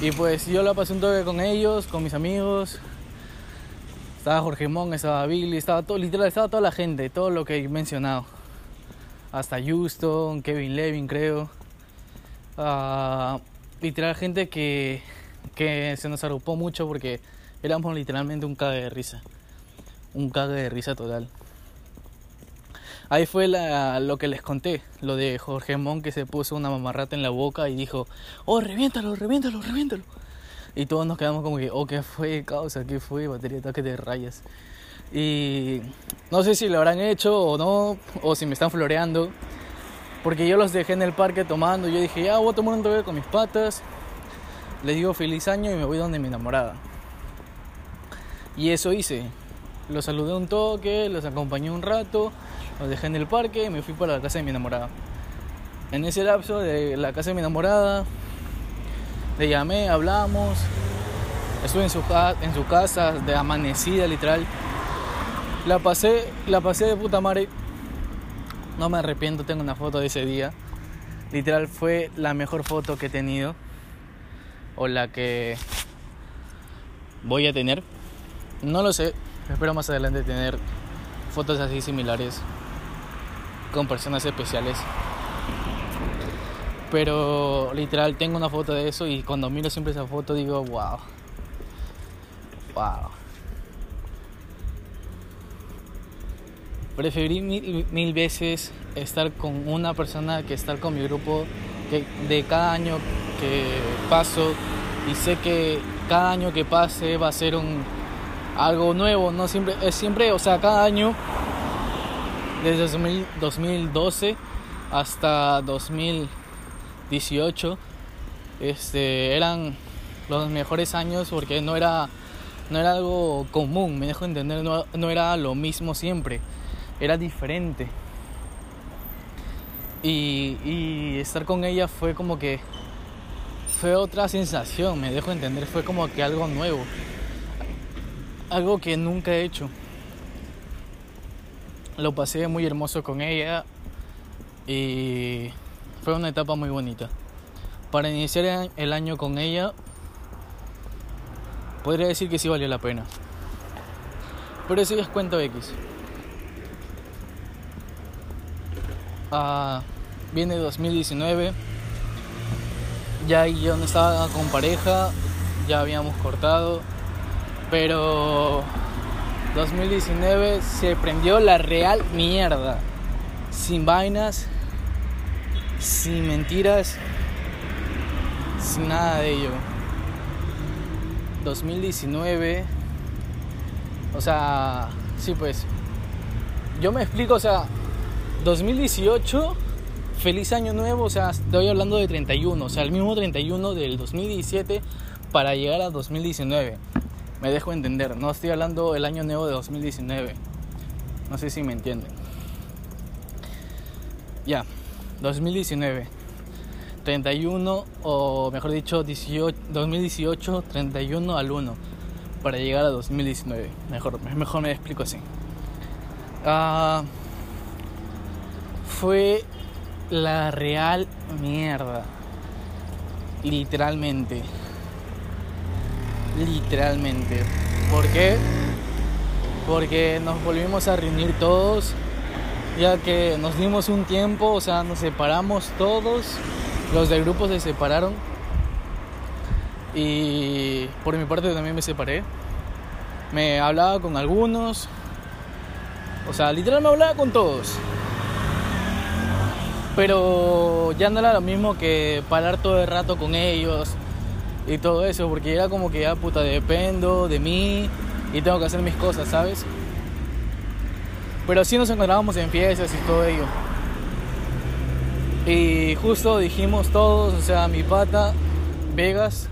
y pues yo la pasé un toque con ellos, con mis amigos. Estaba Jorge Mon, estaba Billy, estaba todo, literal, estaba toda la gente, todo lo que he mencionado. Hasta Houston, Kevin Levin, creo. Uh, literal, gente que, que se nos agrupó mucho porque éramos literalmente un cague de risa. Un cague de risa total. Ahí fue lo que les conté, lo de Jorge Mon que se puso una mamarrata en la boca y dijo, oh, reviéntalo, reviéntalo, reviéntalo. Y todos nos quedamos como que, oh, ¿qué fue, causa? ¿Qué fue? Batería de de rayas. Y no sé si lo habrán hecho o no, o si me están floreando. Porque yo los dejé en el parque tomando. Yo dije, ya voy a tomar un toque con mis patas. Les digo feliz año y me voy donde mi enamorada. Y eso hice. Los saludé un toque, los acompañé un rato, los dejé en el parque y me fui para la casa de mi enamorada. En ese lapso de la casa de mi enamorada, le llamé, hablamos, estuve en su, en su casa de amanecida literal. La pasé, la pasé de puta madre. No me arrepiento, tengo una foto de ese día. Literal fue la mejor foto que he tenido o la que voy a tener. No lo sé, espero más adelante tener fotos así similares con personas especiales. Pero literal tengo una foto de eso y cuando miro siempre esa foto digo, wow. Wow. Preferí mil, veces estar con una persona que estar con mi grupo que de cada año que paso y sé que cada año que pase va a ser un algo nuevo, no siempre es siempre, o sea, cada año desde 2012 hasta 2018 este eran los mejores años porque no era no era algo común, me dejo entender, no, no era lo mismo siempre, era diferente. Y, y estar con ella fue como que fue otra sensación, me dejo entender, fue como que algo nuevo, algo que nunca he hecho. Lo pasé muy hermoso con ella y fue una etapa muy bonita. Para iniciar el año con ella, podría decir que sí valió la pena. Pero eso ya es cuento X. Ah, viene 2019 ya yo no estaba con pareja, ya habíamos cortado, pero 2019 se prendió la real mierda, sin vainas, sin mentiras, sin nada de ello. 2019, o sea, sí pues, yo me explico, o sea, 2018 feliz año nuevo, o sea, estoy hablando de 31, o sea, el mismo 31 del 2017 para llegar a 2019. Me dejo entender, no estoy hablando del año nuevo de 2019. No sé si me entienden. Ya, 2019. 31 o mejor dicho 18, 2018 31 al 1 para llegar a 2019 mejor mejor me explico así uh, fue la real mierda. Literalmente. Literalmente. ¿Por qué? Porque nos volvimos a reunir todos, ya que nos dimos un tiempo, o sea, nos separamos todos, los del grupo se separaron y por mi parte también me separé. Me hablaba con algunos, o sea, literal me hablaba con todos. Pero ya no era lo mismo que parar todo el rato con ellos y todo eso, porque era como que ya puta dependo de mí y tengo que hacer mis cosas, ¿sabes? Pero sí nos encontrábamos en fiestas y todo ello. Y justo dijimos todos, o sea, mi pata, Vegas,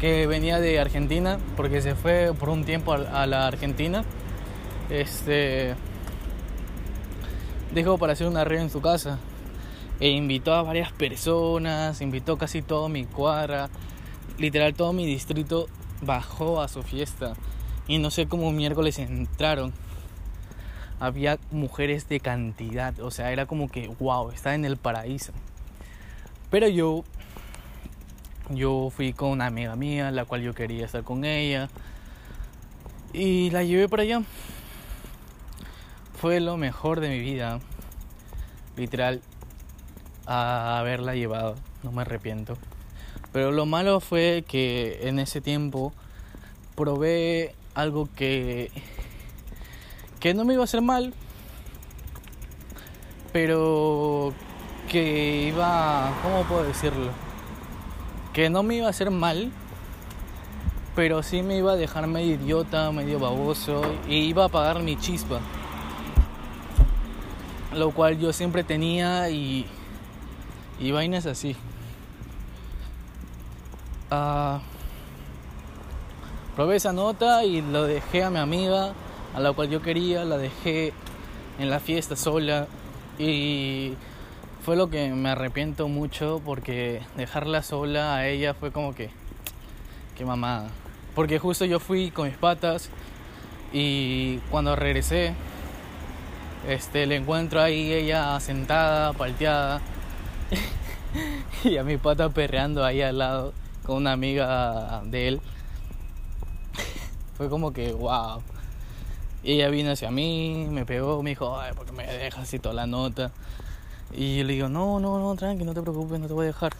que venía de Argentina, porque se fue por un tiempo a la Argentina, este, dijo para hacer una red en su casa e invitó a varias personas, invitó casi todo mi cuadra, literal todo mi distrito bajó a su fiesta y no sé cómo miércoles entraron. Había mujeres de cantidad, o sea, era como que wow, estaba en el paraíso. Pero yo yo fui con una amiga mía, la cual yo quería estar con ella y la llevé para allá. Fue lo mejor de mi vida. Literal, a haberla llevado, no me arrepiento. Pero lo malo fue que en ese tiempo probé algo que que no me iba a hacer mal, pero que iba, ¿cómo puedo decirlo? Que no me iba a hacer mal, pero sí me iba a dejar medio idiota, medio baboso y iba a apagar mi chispa. Lo cual yo siempre tenía y y vainas así. Uh, probé esa nota y lo dejé a mi amiga a la cual yo quería, la dejé en la fiesta sola y fue lo que me arrepiento mucho porque dejarla sola a ella fue como que, qué mamada. Porque justo yo fui con mis patas y cuando regresé, este, le encuentro ahí ella sentada, palteada y a mi pata perreando ahí al lado con una amiga de él. Fue como que, wow. Y ella vino hacia mí, me pegó, me dijo, ay, ¿por qué me dejas así toda la nota? Y yo le digo, no, no, no, tranqui, no te preocupes, no te voy a dejar.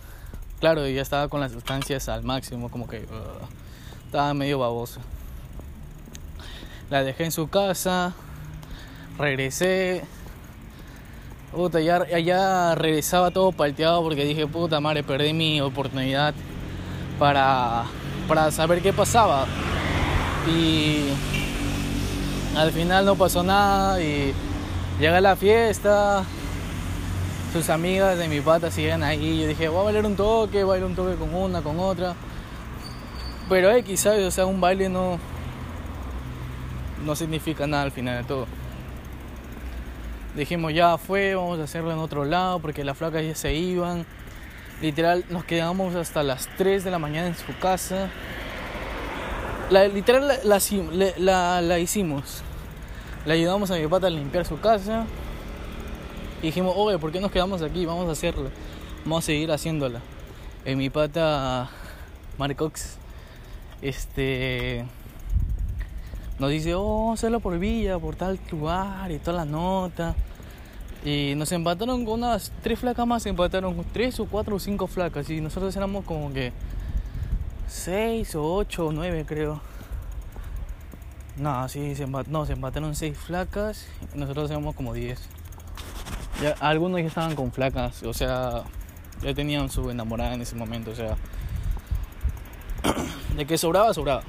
Claro, ya estaba con las sustancias al máximo, como que estaba medio baboso. La dejé en su casa, regresé. Puta, ya, ya regresaba todo palteado porque dije, puta madre, perdí mi oportunidad para, para saber qué pasaba. Y al final no pasó nada y llega la fiesta, sus amigas de mi pata siguen ahí. Yo dije, voy a bailar un toque, bailar un toque con una, con otra. Pero X, ¿sabes? O sea, un baile no, no significa nada al final de todo. Dijimos, ya fue, vamos a hacerlo en otro lado porque las flacas ya se iban. Literal, nos quedamos hasta las 3 de la mañana en su casa. Literal la, la, hicimos. Le ayudamos a mi pata a limpiar su casa. Y dijimos, oye, ¿por qué nos quedamos aquí? Vamos a hacerlo. Vamos a seguir haciéndola. En mi pata Marcox, este, nos dice, oh, hacerlo por Villa, por tal lugar y toda la nota. Y nos empataron con unas tres flacas más, empataron tres o cuatro o cinco flacas. Y nosotros éramos como que seis o ocho o nueve, creo. No, sí, se, no, se empataron seis flacas y nosotros éramos como diez. Ya, algunos ya estaban con flacas, o sea, ya tenían su enamorada en ese momento, o sea, de que sobraba, sobraba.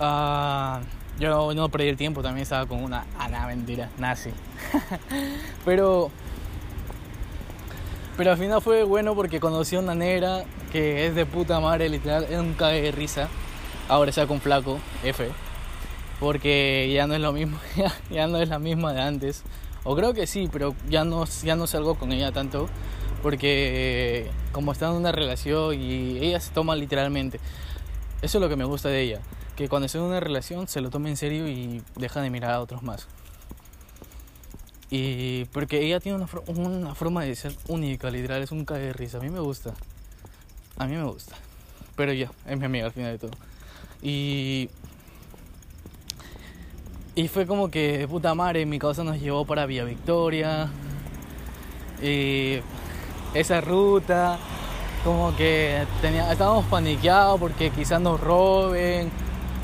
Uh, yo no perdí el tiempo, también estaba con una. Ah, nada, mentira, nazi. pero. Pero al final fue bueno porque conocí a una negra que es de puta madre, literal, es un cague de risa. Ahora está con flaco, F. Porque ya no es lo mismo, ya no es la misma de antes. O creo que sí, pero ya no, ya no salgo con ella tanto. Porque como está en una relación y ella se toma literalmente. Eso es lo que me gusta de ella. Que cuando está en una relación se lo toma en serio y deja de mirar a otros más. Y porque ella tiene una, una forma de ser única, literal, es un cae de risa. A mí me gusta. A mí me gusta. Pero ya, es mi amiga al final de todo. Y y fue como que puta madre, mi causa nos llevó para Villa Victoria. Y esa ruta, como que tenía, estábamos paniqueados porque quizás nos roben.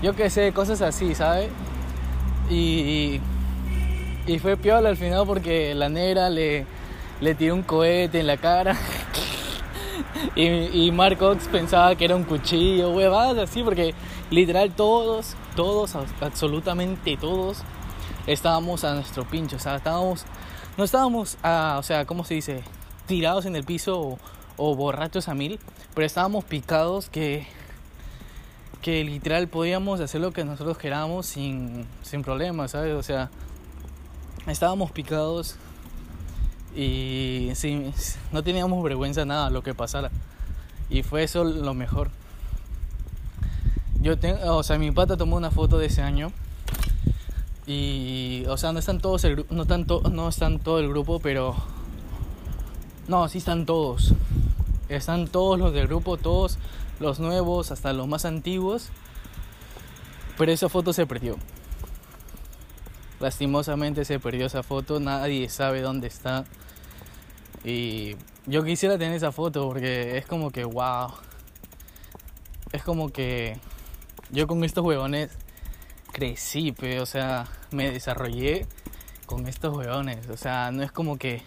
Yo qué sé, cosas así, ¿sabes? Y fue piola al final porque la negra le, le tiró un cohete en la cara. y, y Marcox pensaba que era un cuchillo, huevadas así, porque literal todos todos, absolutamente todos, estábamos a nuestro pincho, o sea, estábamos, no estábamos, o sea, ¿cómo se dice? Tirados en el piso o, borrachos a mil, pero estábamos picados que, que literal podíamos hacer lo que nosotros queramos sin, sin problemas, ¿sabes? O sea, estábamos picados y sí, no teníamos vergüenza nada lo que pasara. Y fue eso lo mejor. Yo tengo, o sea, mi pata tomó una foto de ese año. Y, o sea, no están todos, el, no, tanto, no están todo el grupo, pero... No, sí están todos. Están todos los del grupo, todos los nuevos, hasta los más antiguos. Pero esa foto se perdió. Lastimosamente se perdió esa foto, nadie sabe dónde está. Y yo quisiera tener esa foto porque es como que, wow. Es como que yo con estos huevones crecí, pero, o sea, me desarrollé con estos huevones. O sea, no es como que.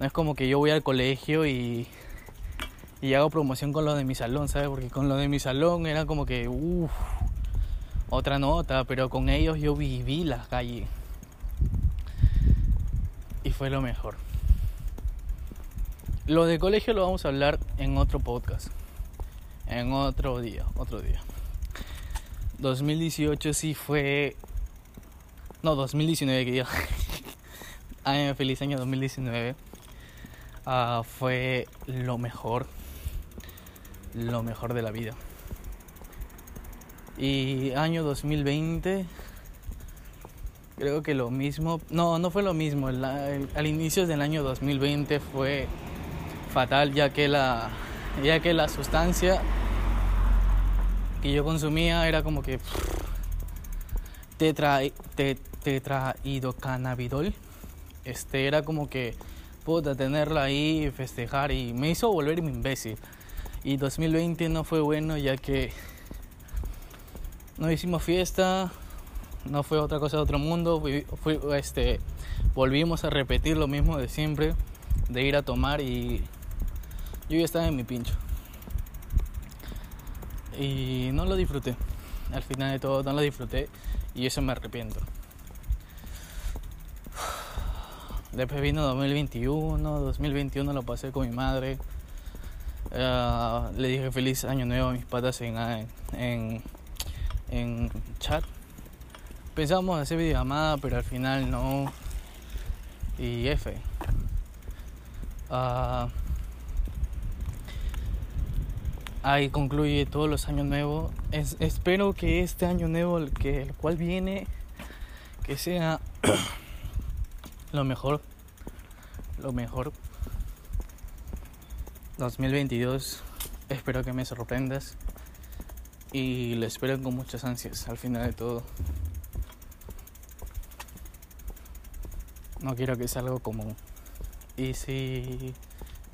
No es como que yo voy al colegio y. Y hago promoción con lo de mi salón, ¿sabes? Porque con lo de mi salón era como que. Uff. Otra nota, pero con ellos yo viví la calle. Y fue lo mejor. Lo de colegio lo vamos a hablar en otro podcast. En otro día, otro día. 2018 sí fue... No, 2019 que feliz año 2019. Ah, fue lo mejor. Lo mejor de la vida. Y año 2020 creo que lo mismo, no, no fue lo mismo, al inicio del año 2020 fue fatal ya que la, ya que la sustancia que yo consumía era como que tetra, tetraidocannabidol, este era como que puta tenerla ahí y festejar y me hizo volverme imbécil. Y 2020 no fue bueno ya que no hicimos fiesta, no fue otra cosa de otro mundo, fui, este, volvimos a repetir lo mismo de siempre, de ir a tomar y yo ya estaba en mi pincho. Y no lo disfruté, al final de todo no lo disfruté y eso me arrepiento. Después vino 2021, 2021 lo pasé con mi madre. Ah, le dije feliz año nuevo a mis patas en, en, en chat Pensamos hacer videollamada, pero al final no. Y F. Uh, ahí concluye todos los años nuevos. espero que este año nuevo, el, que, el cual viene, que sea lo mejor. Lo mejor. 2022. Espero que me sorprendas. Y lo espero con muchas ansias al final de todo. no quiero que sea algo común. Y si,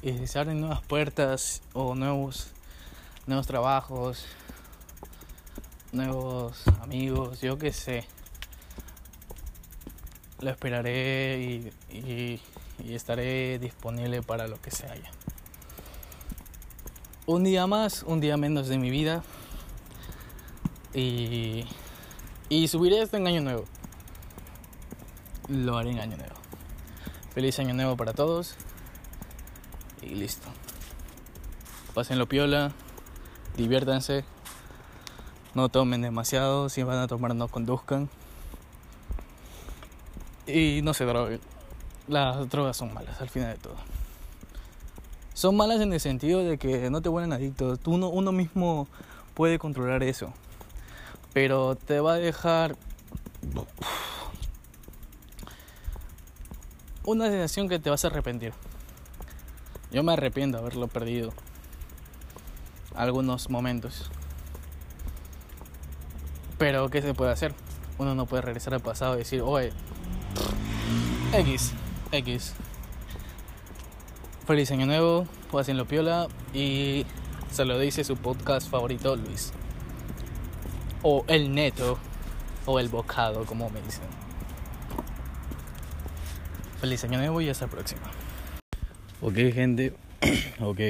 y se abren nuevas puertas o nuevos, nuevos trabajos, nuevos amigos, yo qué sé, lo esperaré y, y, y estaré disponible para lo que se haya. Un día más, un día menos de mi vida. Y, subiré esto en año nuevo lo haré en año nuevo. Feliz año nuevo para todos. Y listo. Pásenlo piola, diviértanse. No tomen demasiado, si van a tomar no conduzcan. Y no se droguen. Las drogas son malas al final de todo. Son malas en el sentido de que no te vuelven adicto. Tú uno, uno mismo puede controlar eso. Pero te va a dejar una sensación que te vas a arrepentir. Yo me arrepiento de haberlo perdido. Algunos momentos. Pero ¿qué se puede hacer? Uno no puede regresar al pasado y decir, oye, X, X. Feliz año nuevo, lo piola y se lo dice su podcast favorito Luis. O el neto, o el bocado, como me dicen. Feliz año nuevo y hasta la próxima. Ok, gente. ok.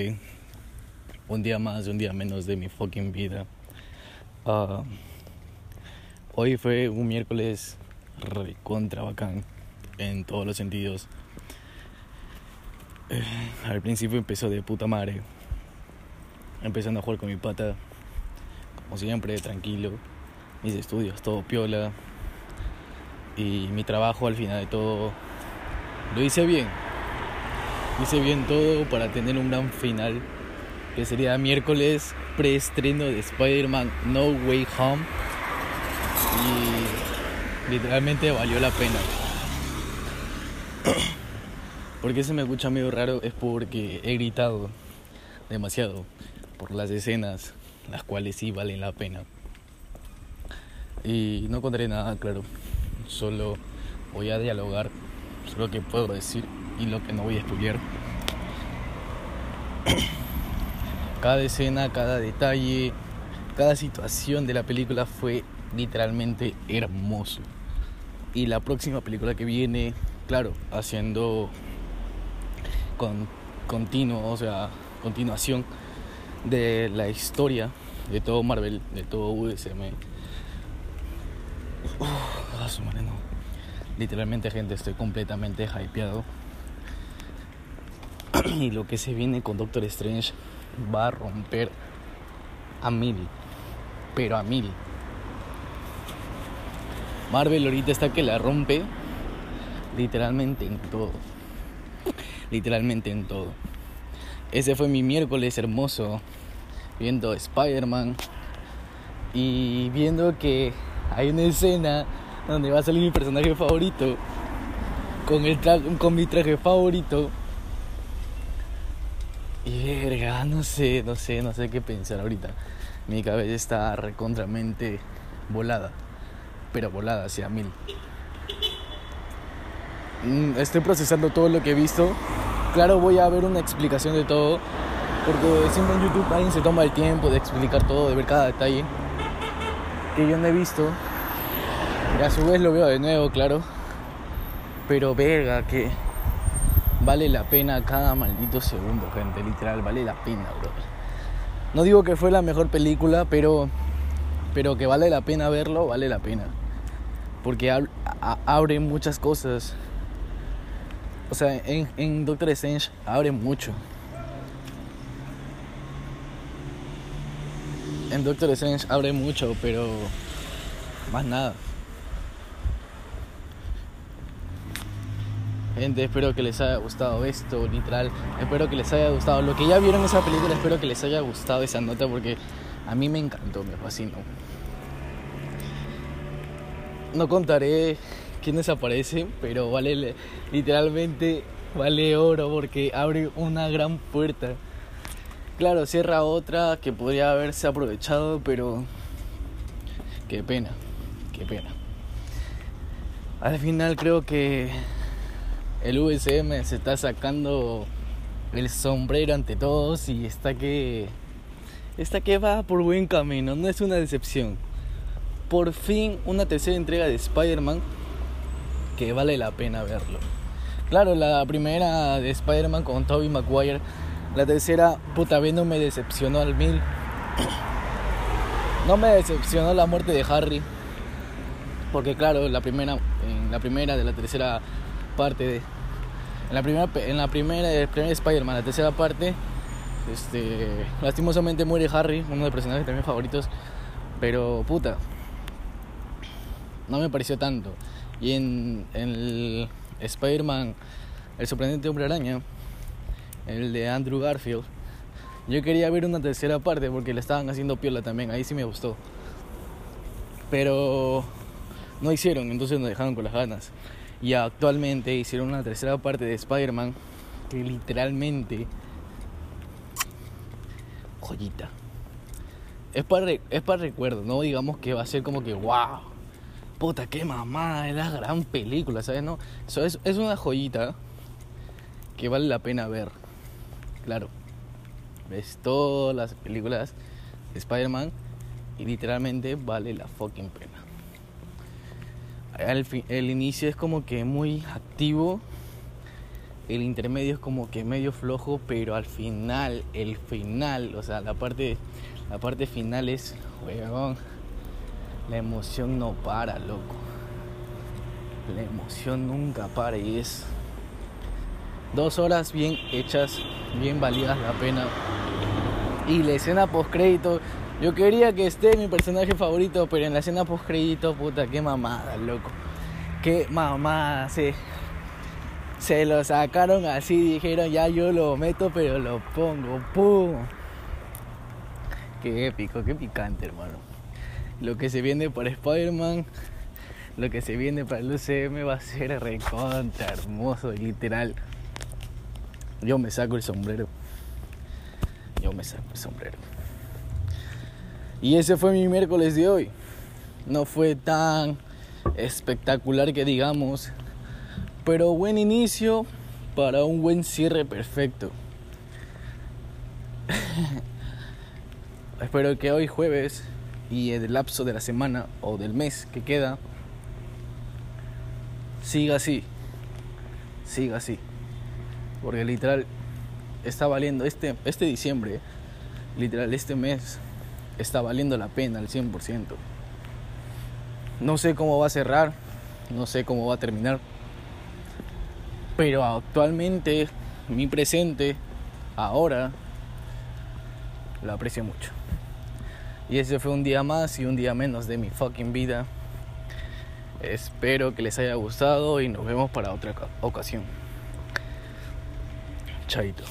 Un día más, un día menos de mi fucking vida. Ah, hoy fue un miércoles contra bacán en todos los sentidos. Eh, al principio empezó de puta madre. Empezando a jugar con mi pata. Como siempre, tranquilo. Mis estudios, todo piola. Y mi trabajo al final de todo lo hice bien. Hice bien todo para tener un gran final. Que sería miércoles preestreno de Spider-Man No Way Home. Y literalmente valió la pena. Porque se me escucha medio raro es porque he gritado demasiado por las escenas, las cuales sí valen la pena. Y no contaré nada, claro. Solo voy a dialogar lo que puedo decir y lo que no voy a estudiar. cada escena, cada detalle, cada situación de la película fue literalmente hermoso. Y la próxima película que viene, claro, haciendo con continuo, o sea, continuación de la historia de todo Marvel, de todo USM. Oh, su no. Literalmente, gente, estoy completamente hypeado. y lo que se viene con Doctor Strange va a romper a mil. Pero a mil. Marvel ahorita está que la rompe literalmente en todo. Literalmente en todo. Ese fue mi miércoles hermoso viendo Spider-Man y viendo que hay una escena donde va a salir mi personaje favorito con, el con mi traje favorito. Y verga, no sé, no sé, no sé qué pensar ahorita. Mi cabeza está recontramente volada, pero volada hacia mil. Mm, estoy procesando todo lo que he visto. Claro, voy a ver una explicación de todo, porque siempre en YouTube alguien se toma el tiempo de explicar todo, de ver cada detalle que yo no he visto. Y a su vez lo veo de nuevo, claro. Pero verga, que vale la pena cada maldito segundo, gente. Literal, vale la pena, bro. No digo que fue la mejor película, pero, pero que vale la pena verlo, vale la pena. Porque abre muchas cosas. O sea, en, en Doctor Strange abre mucho. En Doctor Strange abre mucho, pero más nada. Gente, espero que les haya gustado esto, literal. Espero que les haya gustado. Lo que ya vieron esa película, espero que les haya gustado esa nota porque a mí me encantó, me fascinó. No contaré quiénes aparecen, pero vale literalmente vale oro porque abre una gran puerta. Claro, cierra otra que podría haberse aprovechado, pero qué pena, qué pena. Al final creo que el USM se está sacando el sombrero ante todos y está que está que va por buen camino, no es una decepción. Por fin una tercera entrega de Spider-Man que vale la pena verlo. Claro, la primera de Spider-Man con Tobey Maguire, la tercera, puta, no me decepcionó al mil. No me decepcionó la muerte de Harry. Porque claro, la primera, en la primera de la tercera parte en la primera en la primera, el primer Spider-Man, la tercera parte, este, lastimosamente muere Harry, uno de los personajes también favoritos, pero puta, no me pareció tanto. Y en, el Spider-Man, el sorprendente hombre araña, el de Andrew Garfield, yo quería ver una tercera parte porque le estaban haciendo piola también, ahí sí me gustó. Pero no hicieron, entonces nos dejaron con las ganas. Y actualmente hicieron una tercera parte de Spider-Man que literalmente... Joyita. Es para, es para recuerdo, no digamos que va a ser como que wow. Puta, qué mamada, es la gran película, ¿sabes? No, eso es, una joyita que vale la pena ver. Claro. Ves todas las películas de Spider-Man y literalmente vale la fucking pena el inicio es como que muy activo, el intermedio es como que medio flojo, pero al final, el final, o sea, la parte, la parte final es, weón, la emoción no para, loco. La emoción nunca para y es dos horas bien hechas, bien validas la pena. Y la escena post crédito yo quería que esté mi personaje favorito, pero en la escena post crédito, puta, qué mamada, loco. Qué mamada, se, se lo sacaron así, dijeron, ya yo lo meto, pero lo pongo, ¡pum! Qué épico, qué picante, hermano. Lo que se viene para Spider-Man, lo que se viene para el UCM va a ser recontra, hermoso, literal. Yo me saco el sombrero. Yo me saco el sombrero. Y ese fue mi miércoles de hoy. No fue tan espectacular que digamos, pero buen inicio para un buen cierre perfecto. Espero que hoy jueves y el lapso de la semana o del mes que queda siga así. Siga así. Porque literal está valiendo este este diciembre, literal este mes está valiendo la pena al 100%. No sé cómo va a cerrar, no sé cómo va a terminar, pero actualmente mi presente, ahora, lo aprecio mucho. Y ese fue un día más y un día menos de mi fucking vida. Espero que les haya gustado y nos vemos para otra ocasión. Chaito.